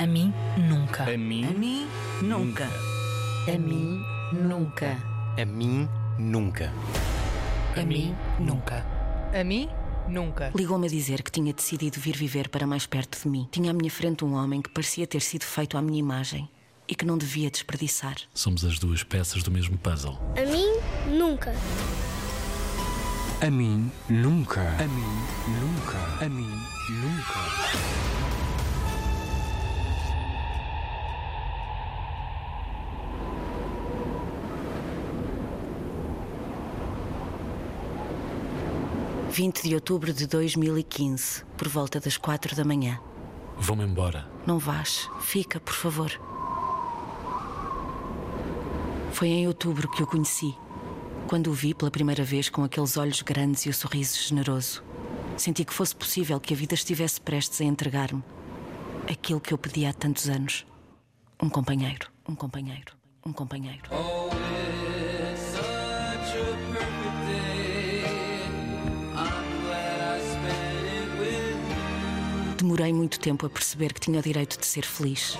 A mim, nunca. A mim, A mim, nunca. A mim, nunca. A mim, nunca. A mim, nunca. A mim, nunca. Ligou-me a dizer que tinha decidido vir viver para mais perto de mim. Tinha à minha frente um homem que parecia ter sido feito à minha imagem e que não devia desperdiçar. Somos as duas peças do mesmo puzzle. A mim, nunca. A mim, nunca. A mim, nunca. A mim, nunca. – 20 de outubro de 2015, por volta das 4 da manhã. Vão-me embora. Não vás, fica, por favor. Foi em outubro que o conheci, quando o vi pela primeira vez com aqueles olhos grandes e o sorriso generoso. Senti que fosse possível que a vida estivesse prestes a entregar-me aquilo que eu pedia há tantos anos: um companheiro, um companheiro, um companheiro. Demorei muito tempo a perceber que tinha o direito de ser feliz.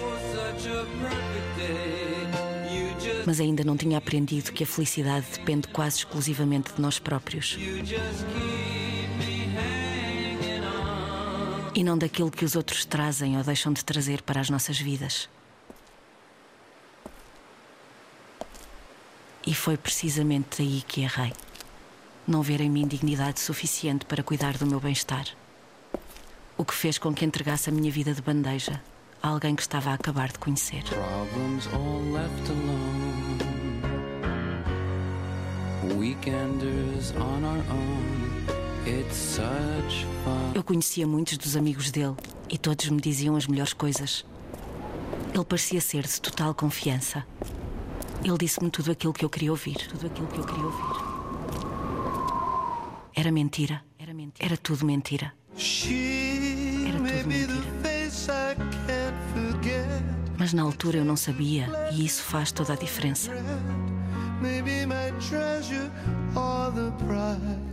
Mas ainda não tinha aprendido que a felicidade depende quase exclusivamente de nós próprios. E não daquilo que os outros trazem ou deixam de trazer para as nossas vidas. E foi precisamente aí que errei. Não ver em mim dignidade suficiente para cuidar do meu bem-estar. O que fez com que entregasse a minha vida de bandeja a alguém que estava a acabar de conhecer. Eu conhecia muitos dos amigos dele e todos me diziam as melhores coisas. Ele parecia ser de total confiança. Ele disse-me tudo aquilo que eu queria ouvir. Tudo aquilo que eu queria ouvir. Era mentira. Era mentira. Era tudo mentira. Era tudo mentira. Mas na altura eu não sabia e isso faz toda a diferença.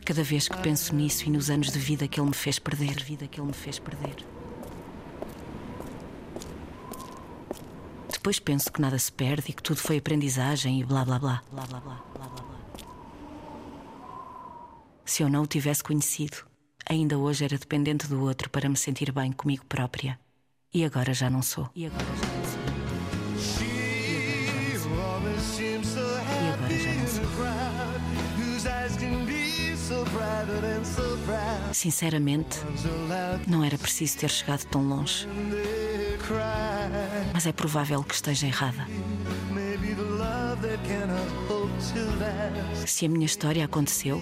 Cada vez que penso nisso e nos anos de vida que ele me fez perder, vida que ele me fez perder. Depois penso que nada se perde e que tudo foi aprendizagem e blá blá blá. Blá blá blá blá blá blá. Se eu não o tivesse conhecido, ainda hoje era dependente do outro para me sentir bem comigo própria. E agora já não sou. E agora já não sou. E agora já não sou. Sinceramente, não era preciso ter chegado tão longe. Mas é provável que esteja errada. Se a minha história aconteceu,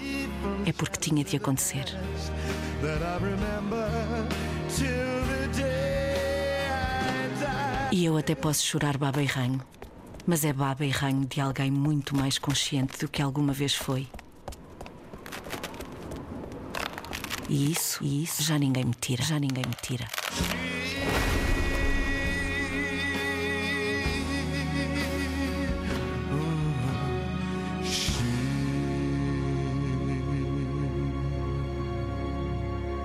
é porque tinha de acontecer. E eu até posso chorar baba e ranho, mas é baba e ranho de alguém muito mais consciente do que alguma vez foi. E isso, e isso já ninguém me tira, já ninguém me tira.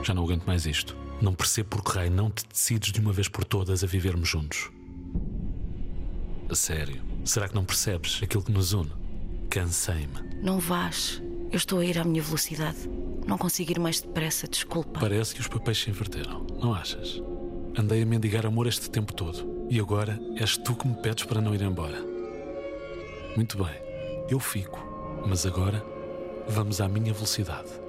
Já não aguento mais isto. Não percebo por que raio não te decides de uma vez por todas a vivermos juntos. A sério, será que não percebes aquilo que nos une? Cansei-me. Não vás. Eu estou a ir à minha velocidade. Não consigo ir mais depressa, desculpa. Parece que os papéis se inverteram, não achas? Andei a mendigar amor este tempo todo e agora és tu que me pedes para não ir embora. Muito bem, eu fico, mas agora vamos à minha velocidade.